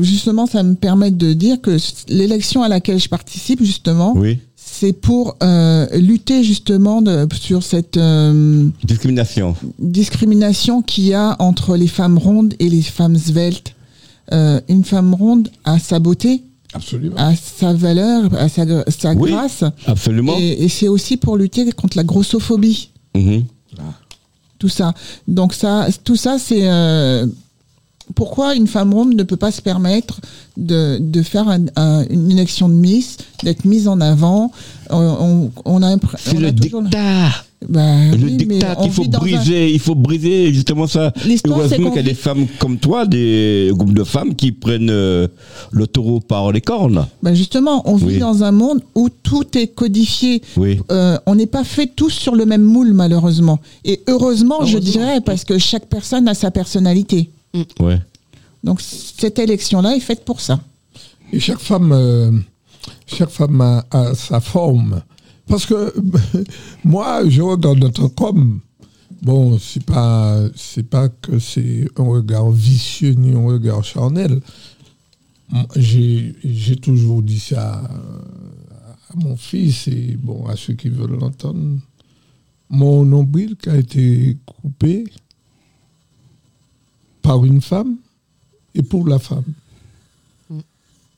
justement, ça me permet de dire que l'élection à laquelle je participe, justement, Oui. c'est pour euh, lutter justement de- sur cette euh, Discrimination. discrimination qu'il y a entre les femmes rondes et les femmes sveltes. Euh, une femme ronde a sa beauté, Absolument. a sa valeur, a sa, sa Oui. grâce. Absolument. Et, et c'est aussi pour lutter contre la grossophobie. Mhm. Tout ça. Donc ça, tout ça, c'est euh, pourquoi une femme ronde ne peut pas se permettre de, de faire un- un- une élection de Miss, d'être mise en avant? On, on, on a, on a le toujours- dictat. Bah, Le oui, dictat qu'il faut un- briser. Il faut briser justement ça. Heureusement qu'il y a des femmes comme toi, des groupes de femmes qui prennent euh, le taureau par les cornes. Bah, justement, on Oui. vit dans un monde où tout est codifié. Oui. Euh, on n'est pas fait tous sur le même moule, malheureusement. Et heureusement, je dirais, parce que chaque personne a sa personnalité. Ouais. Donc cette élection-là est faite pour ça. Et chaque femme, euh, chaque femme a, a sa forme. Parce que moi, je regarde notre comme. Bon, c'est pas, c'est pas que c'est un regard vicieux ni un regard charnel. J'ai, toujours dit ça à, à mon fils et bon à ceux qui veulent l'entendre. Mon nombril qui a été coupé par une femme et pour la femme.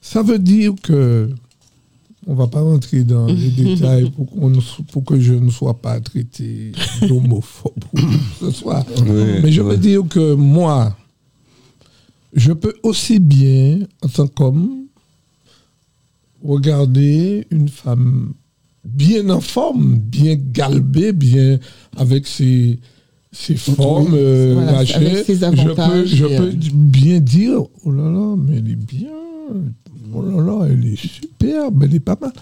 Ça veut dire que on va pas rentrer dans les détails pour, qu'on ne so- pour que je ne sois pas traité d'homophobe ce soit. Oui, Mais je oui. veux dire que moi, je peux aussi bien, en tant qu'homme, regarder une femme bien en forme, bien galbée, bien avec ses, ses formes, euh, Voilà, avec ses je peux euh, bien dire, oh là là, mais elle est bien, oh là là, elle est superbe, elle est pas mal.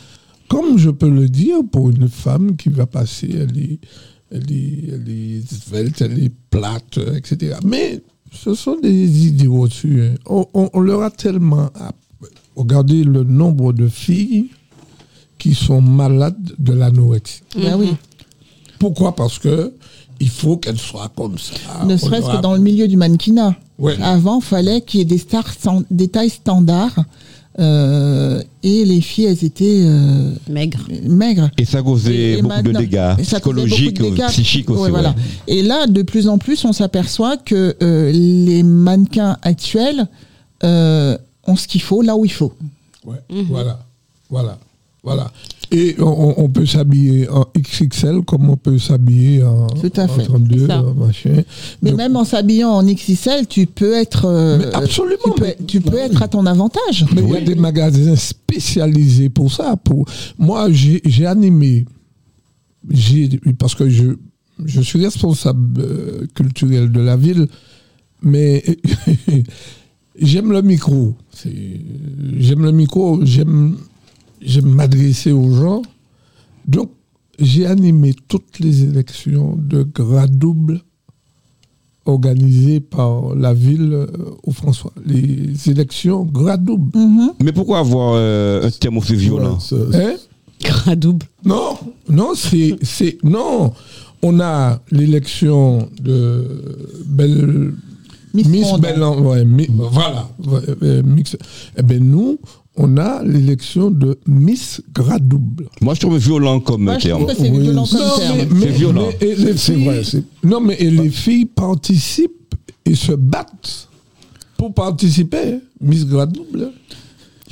Comme je peux le dire pour une femme qui va passer, elle est, elle est, elle est svelte, elle est plate, euh, etc. Mais ce sont des idées au-dessus. hein. On, on- on leur a tellement... Regardez le nombre de filles qui sont malades de l'anorexie. Oui. Pourquoi? Parce que il faut qu'elles soient comme ça. ne serait-ce que dans le milieu du mannequinat. Ouais. Avant, fallait qu'il y ait des stars, des tailles standards. euh, et les filles, elles étaient euh, Maigre. maigres. Et ça causait Et- et beaucoup de dégâts psychologiques, de dégâts. psychiques aussi. Ouais, voilà. ouais. Et là, de plus en plus, on s'aperçoit que euh, les mannequins actuels euh, ont ce qu'il faut là où il faut. Ouais, Voilà, voilà, voilà. Et on, on peut s'habiller en XXL comme on peut s'habiller en, Tout à en fait. 32, C'est ça. en machin. Mais Donc, même en s'habillant en XXL, tu peux être, euh, Mais absolument, tu peux, mais- tu peux être à ton avantage. Mais il y a des magasins spécialisés pour ça. Pour... Moi, j'ai animé, j'ai- parce que je, je suis responsable euh, culturel de la ville, mais j'aime le micro. J'aime le micro, j'aime j'aime m'adresser aux gens. Donc, j'ai animé toutes les élections de grade double organisées par la ville euh, au François. Les élections grade double. Mhm. Mais pourquoi avoir euh, un terme aussi violent? Hein? Gras double. Non, non, c'est, c'est, non. On a l'élection de Belle, Miss Miss Ronde. Belle en- ouais, mi- voilà. ouais, euh, mix. Eh ben nous, on a l'élection de Miss Gradouble. Moi, je trouve violent comme Moi, je terme. trouve que c'est Oui. violent comme Non, terme. mais- C'est mais- violent. mais- et les C'est filles- vrai, c'est- Non, mais et les filles participent et se battent pour participer. Miss Gradouble.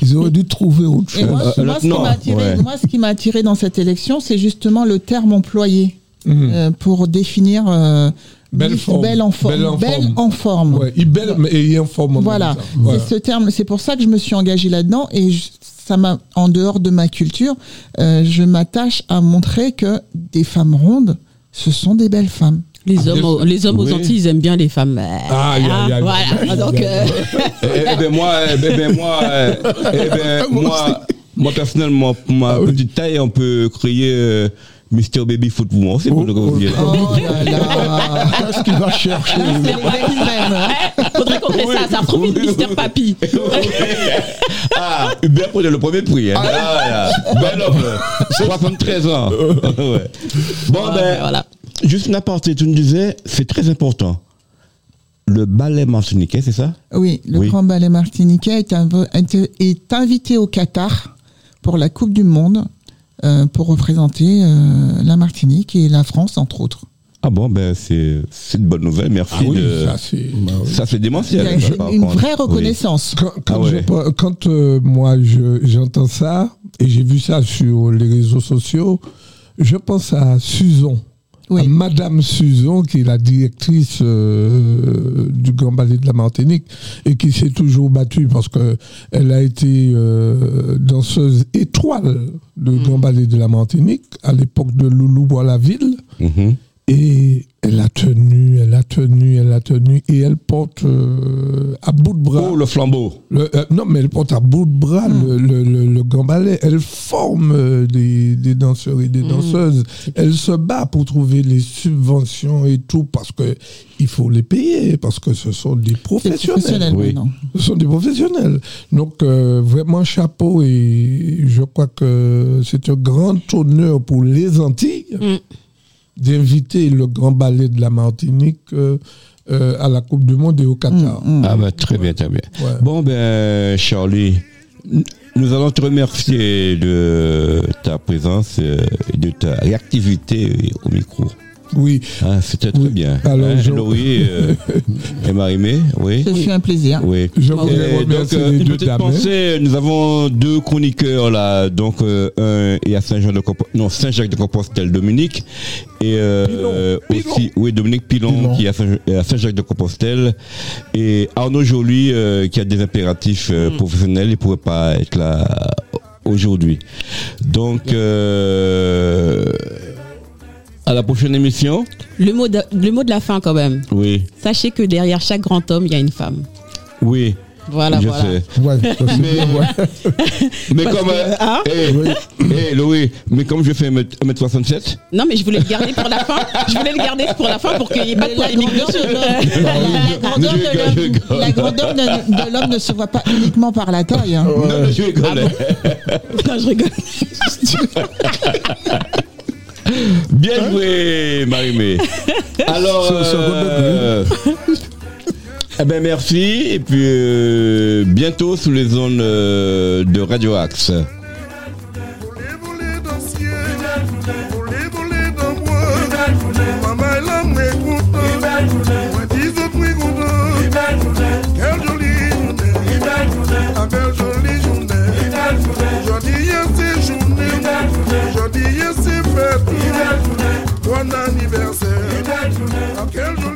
Ils auraient dû trouver autre Et chose. moi, Euh, moi, ce qui non, m'a attiré, ouais. moi, ce qui m'a attiré dans cette élection, c'est justement le terme employé Mhm. euh, pour définir euh, Belle Miss forme. belle en forme. Belle en Belle forme. en forme. Ouais, il belle, mais il est en forme. Voilà. Voilà. c'est ce terme. C'est pour ça que je me suis engagée là-dedans et je- ça m'a, en dehors de ma culture, euh, je m'attache à montrer que des femmes rondes, ce sont des belles femmes. Les hommes, aux- les hommes Oui. aux Antilles, ils aiment bien les femmes. Ah, aïe, aïe, aïe. voilà. Donc, euh, Eh, eh ben moi, eh ben, ben, moi, eh, eh ben, moi, moi personnellement, pour ma petite taille, on peut crier euh, Mr Baby Foot pour moi aussi pour le revenir. Oh là là Qu'est-ce qu'il va chercher hein. faudrait qu'on fait ça. Ça retrouve une Mister Papy. Ah, Hubert prenait le premier prix. Hein. Ah, là. Bel homme. 73 ans. Ouais. Bon, ben, voilà. juste une aparté, tu nous disais, c'est très important. Le ballet martiniquais, c'est ça? Oui, le Oui. Grand Ballet Martiniquais est, est- invité au Qatar pour la Coupe du Monde pour représenter euh, la Martinique et la France, entre autres. Ah bon, ben c'est c'est une bonne nouvelle, merci. Ah oui, de- ça c'est. Il y démentiel. a ça, une, vraie Oui. reconnaissance. Quand, quand, Ah ouais. je- quand, euh, moi je- j'entends ça, et j'ai vu ça sur les réseaux sociaux, je pense à Suzon. Oui. à Madame Suzon, qui est la directrice euh, du Grand Ballet de la Martinique et qui s'est toujours battue parce que elle a été euh, danseuse étoile du Grand Ballet de la Martinique à l'époque de Loulou Bois-la-Ville. Mhm. Et elle a tenu, elle a tenu, elle a tenu, et elle porte euh, à bout de bras. Oh, le flambeau. Le- euh, non, mais elle porte à bout de bras le, le, le, le grand ballet. Elle forme euh, des, des danseurs et des danseuses. Elle se bat pour trouver les subventions et tout parce que il faut les payer parce que ce sont des professionnels. professionnel Oui. maintenant. Ce sont des professionnels. Donc, euh, vraiment chapeau et je crois que c'est un grand honneur pour les Antilles Mm. D'inviter le grand ballet de la Martinique euh, euh, à la Coupe du Monde et au Qatar. Mm, mm. Ah ben très bien, très bien. Ouais. Bon ben Charlie, nous allons te remercier de ta présence euh, et de ta réactivité au micro. Oui, Ah, C'était très Oui. bien. Alors, Hein, je- Laurie euh, et Marie-Mé, oui. Ce fut un plaisir. Oui. je voudrais Et donc, remercier euh, les une deux petite dames. hein. pensée, nous avons deux chroniqueurs là, donc euh, un est à Saint-Jean de Compo- non Saint-Jacques de Compostelle, Dominique, et euh, Pilon. aussi oui Dominique Pilon, Pilon. qui est à Saint- à Saint-Jacques de Compostelle, et Arnaud Joly euh, qui a des impératifs euh, professionnels, il pourrait pas être là aujourd'hui. Donc euh, à la prochaine émission. Le mot, de, le mot de la fin, quand même. Oui, Sachez que derrière chaque grand homme, il y a une femme. oui, Voilà, je voilà. sais. Ouais, Mais- comme que, euh, hein eh, eh, Louis, mais comme je fais 1m67, Non, mais je voulais le garder pour la fin. Je voulais le garder pour la fin pour qu'il n'y ait pas de La polémique grandeur dessus. de l'homme- la grandeur de ne se voit pas uniquement par la taille. hein. non, mais je rigole. Non, je rigole. Bien joué, Marie-Mé. Alors, euh, eh ben merci et puis euh, bientôt sous les zones euh, de Radio Axe. me. I killed